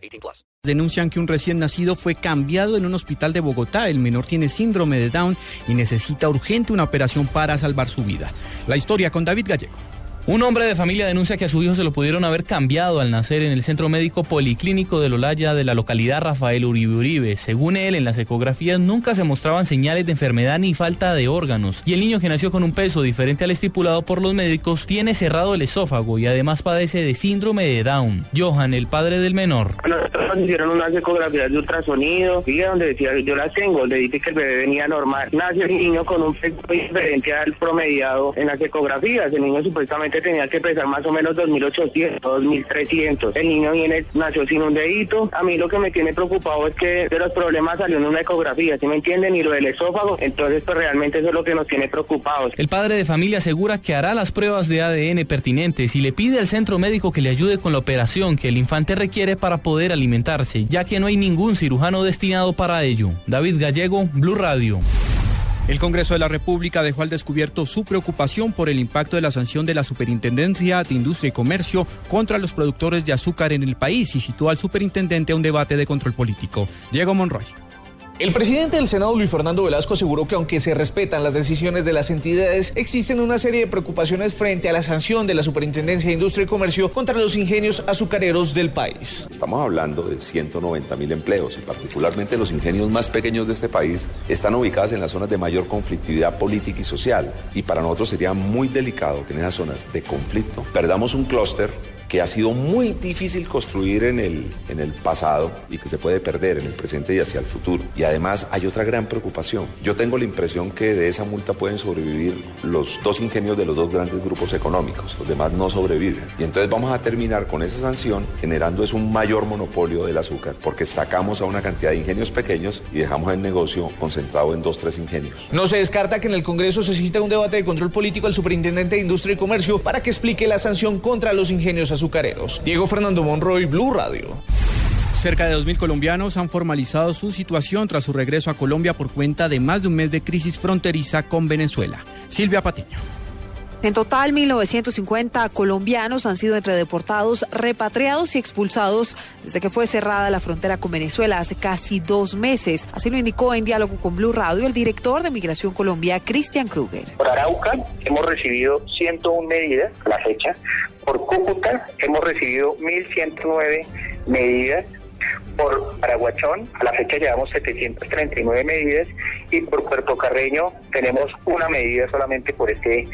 18 plus. Denuncian que un recién nacido fue cambiado en un hospital de Bogotá. El menor tiene síndrome de Down y necesita urgente una operación para salvar su vida. La historia con David Gallego. Un hombre de familia denuncia que a su hijo se lo pudieron haber cambiado al nacer en el Centro Médico Policlínico de Lolaya de la localidad Rafael Uribe Uribe. Según él, en las ecografías nunca se mostraban señales de enfermedad ni falta de órganos. Y el niño que nació con un peso diferente al estipulado por los médicos tiene cerrado el esófago y además padece de síndrome de Down. Johan, el padre del menor. Nosotros nos hicieron unas ecografías de ultrasonido y donde decía yo las tengo, le dice que el bebé venía normal. Nació el niño con un peso diferente al promediado en las ecografías. El niño supuestamente tenía que pesar más o menos 2.800, 2.300. El niño viene, nació sin un dedito. A mí lo que me tiene preocupado es que de los problemas salió en una ecografía, ¿sí me entienden? Y lo del esófago, entonces pues realmente eso es lo que nos tiene preocupados. El padre de familia asegura que hará las pruebas de ADN pertinentes y le pide al centro médico que le ayude con la operación que el infante requiere para poder alimentarse, ya que no hay ningún cirujano destinado para ello. David Gallego, Blue Radio. El Congreso de la República dejó al descubierto su preocupación por el impacto de la sanción de la Superintendencia de Industria y Comercio contra los productores de azúcar en el país y situó al superintendente a un debate de control político. Diego Monroy. El presidente del Senado, Luis Fernando Velasco, aseguró que aunque se respetan las decisiones de las entidades, existen una serie de preocupaciones frente a la sanción de la Superintendencia de Industria y Comercio contra los ingenios azucareros del país. Estamos hablando de 190 mil empleos y particularmente los ingenios más pequeños de este país están ubicados en las zonas de mayor conflictividad política y social. Y para nosotros sería muy delicado que en esas zonas de conflicto perdamos un clúster que ha sido muy difícil construir en el, en el pasado y que se puede perder en el presente y hacia el futuro. Y además hay otra gran preocupación. Yo tengo la impresión que de esa multa pueden sobrevivir los dos ingenios de los dos grandes grupos económicos, los demás no sobreviven. Y entonces vamos a terminar con esa sanción generando es un mayor monopolio del azúcar, porque sacamos a una cantidad de ingenios pequeños y dejamos el negocio concentrado en dos, tres ingenios. No se descarta que en el Congreso se cita un debate de control político al superintendente de Industria y Comercio para que explique la sanción contra los ingenios azucareros. Diego Fernando Monroy, Blue Radio. Cerca de 2.000 colombianos han formalizado su situación tras su regreso a Colombia por cuenta de más de un mes de crisis fronteriza con Venezuela. Silvia Patiño. En total, 1.950 colombianos han sido entre deportados, repatriados y expulsados desde que fue cerrada la frontera con Venezuela hace casi dos meses. Así lo indicó en diálogo con Blue Radio el director de Migración Colombia, Cristian Kruger. Por Arauca hemos recibido 101 medidas a la fecha. Por Cúcuta hemos recibido 1.109 medidas. Por Paraguachón, a la fecha llevamos 739 medidas y por Puerto Carreño tenemos una medida solamente por este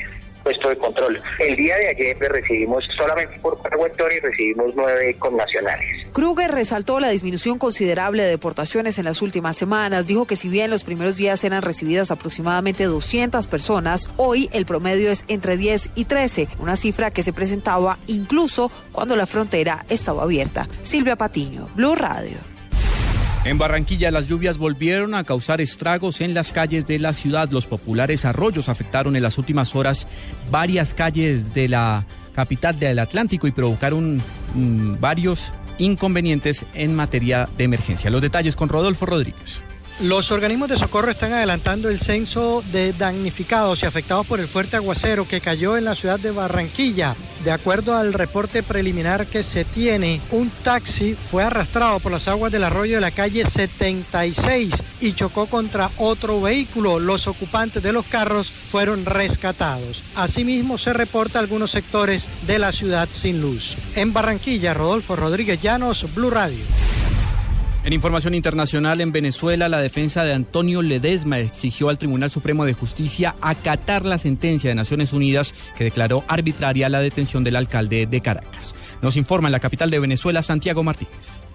puesto de control. El día de ayer recibimos solamente por y recibimos nueve connacionales. Kruger resaltó la disminución considerable de deportaciones en las últimas semanas. Dijo que si bien los primeros días eran recibidas aproximadamente 200 personas, hoy el promedio es entre 10 y 13, una cifra que se presentaba incluso cuando la frontera estaba abierta. Silvia Patiño, Blue Radio. En Barranquilla las lluvias volvieron a causar estragos en las calles de la ciudad. Los populares arroyos afectaron en las últimas horas varias calles de la capital del Atlántico y provocaron mmm, varios inconvenientes en materia de emergencia. Los detalles con Rodolfo Rodríguez. Los organismos de socorro están adelantando el censo de damnificados y afectados por el fuerte aguacero que cayó en la ciudad de Barranquilla. De acuerdo al reporte preliminar que se tiene, un taxi fue arrastrado por las aguas del arroyo de la calle 76 y chocó contra otro vehículo. Los ocupantes de los carros fueron rescatados. Asimismo, se reporta algunos sectores de la ciudad sin luz. En Barranquilla, Rodolfo Rodríguez Llanos, Blue Radio. En información internacional, en Venezuela, la defensa de Antonio Ledesma exigió al Tribunal Supremo de Justicia acatar la sentencia de Naciones Unidas que declaró arbitraria la detención del alcalde de Caracas. Nos informa en la capital de Venezuela, Santiago Martínez.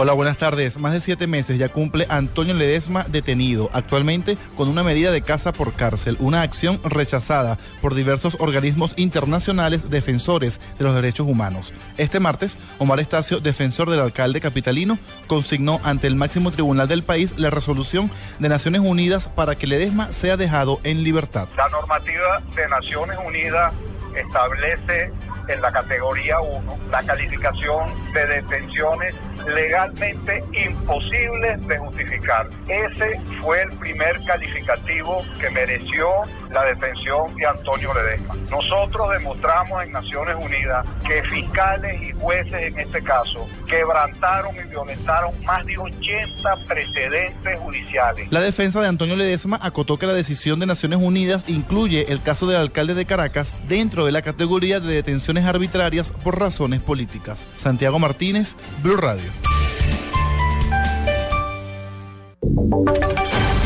Hola, buenas tardes. Más de siete meses ya cumple Antonio Ledesma detenido, actualmente con una medida de casa por cárcel, una acción rechazada por diversos organismos internacionales defensores de los derechos humanos. Este martes, Omar Estacio, defensor del alcalde capitalino, consignó ante el máximo tribunal del país la resolución de Naciones Unidas para que Ledesma sea dejado en libertad. La normativa de Naciones Unidas establece en la categoría 1 la calificación de detenciones legalmente imposibles de justificar. Ese fue el primer calificativo que mereció la detención de Antonio Ledesma. Nosotros demostramos en Naciones Unidas que fiscales y jueces en este caso quebrantaron y violentaron más de 80 precedentes judiciales. La defensa de Antonio Ledesma acotó que la decisión de Naciones Unidas incluye el caso del alcalde de Caracas dentro de la categoría de detenciones arbitrarias por razones políticas. Santiago Martínez, Blue Radio.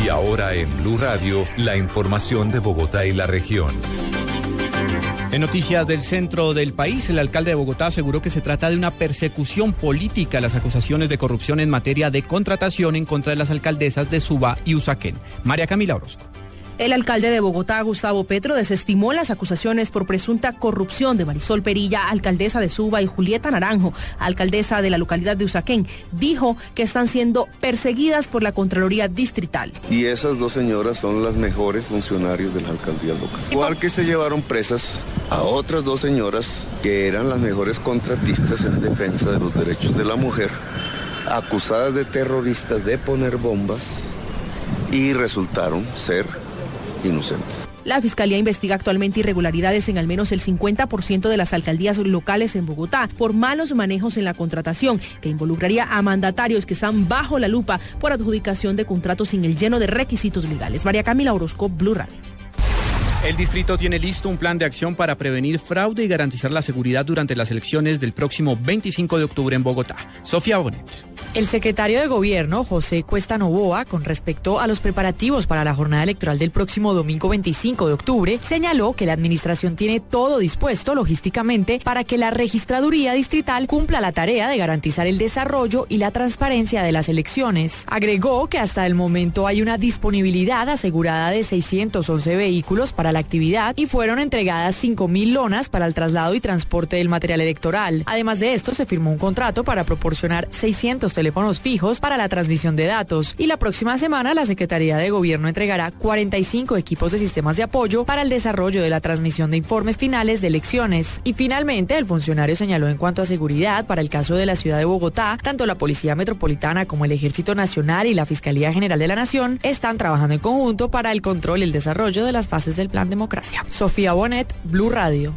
Y ahora en Blue Radio, la información de Bogotá y la región. En noticias del centro del país, el alcalde de Bogotá aseguró que se trata de una persecución política las acusaciones de corrupción en materia de contratación en contra de las alcaldesas de Suba y Usaquén. María Camila Orozco. El alcalde de Bogotá, Gustavo Petro, desestimó las acusaciones por presunta corrupción de Marisol Perilla, alcaldesa de Suba, y Julieta Naranjo, alcaldesa de la localidad de Usaquén. Dijo que están siendo perseguidas por la Contraloría Distrital. Y esas dos señoras son las mejores funcionarios de la alcaldía local. Igual que se llevaron presas a otras dos señoras que eran las mejores contratistas en defensa de los derechos de la mujer, acusadas de terroristas de poner bombas y resultaron ser inocentes. La Fiscalía investiga actualmente irregularidades en al menos el 50% de las alcaldías locales en Bogotá por malos manejos en la contratación, que involucraría a mandatarios que están bajo la lupa por adjudicación de contratos sin el lleno de requisitos legales. María Camila Orozco, Blue Radio. El distrito tiene listo un plan de acción para prevenir fraude y garantizar la seguridad durante las elecciones del próximo 25 de octubre en Bogotá. Sofía Bonet. El secretario de Gobierno, José Cuesta Novoa, con respecto a los preparativos para la jornada electoral del próximo domingo 25 de octubre, señaló que la administración tiene todo dispuesto logísticamente para que la registraduría distrital cumpla la tarea de garantizar el desarrollo y la transparencia de las elecciones. Agregó que hasta el momento hay una disponibilidad asegurada de 611 vehículos para la actividad y fueron entregadas 5.000 lonas para el traslado y transporte del material electoral. Además de esto, se firmó un contrato para proporcionar 600 teléfonos fijos para la transmisión de datos y la próxima semana la Secretaría de Gobierno entregará 45 equipos de sistemas de apoyo para el desarrollo de la transmisión de informes finales de elecciones. Y finalmente, el funcionario señaló en cuanto a seguridad para el caso de la ciudad de Bogotá, tanto la Policía Metropolitana como el Ejército Nacional y la Fiscalía General de la Nación están trabajando en conjunto para el control y el desarrollo de las fases del Plan Democracia. Sofía Bonet, Blue Radio.